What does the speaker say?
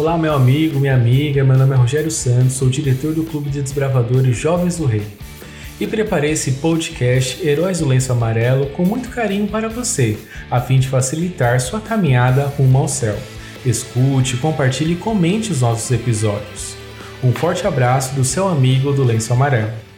Olá, meu amigo, minha amiga, meu nome é Rogério Santos, sou diretor do Clube de Desbravadores Jovens do Rei. E preparei esse podcast Heróis do Lenço Amarelo com muito carinho para você, a fim de facilitar sua caminhada rumo ao céu. Escute, compartilhe e comente os nossos episódios. Um forte abraço do seu amigo do Lenço Amarelo.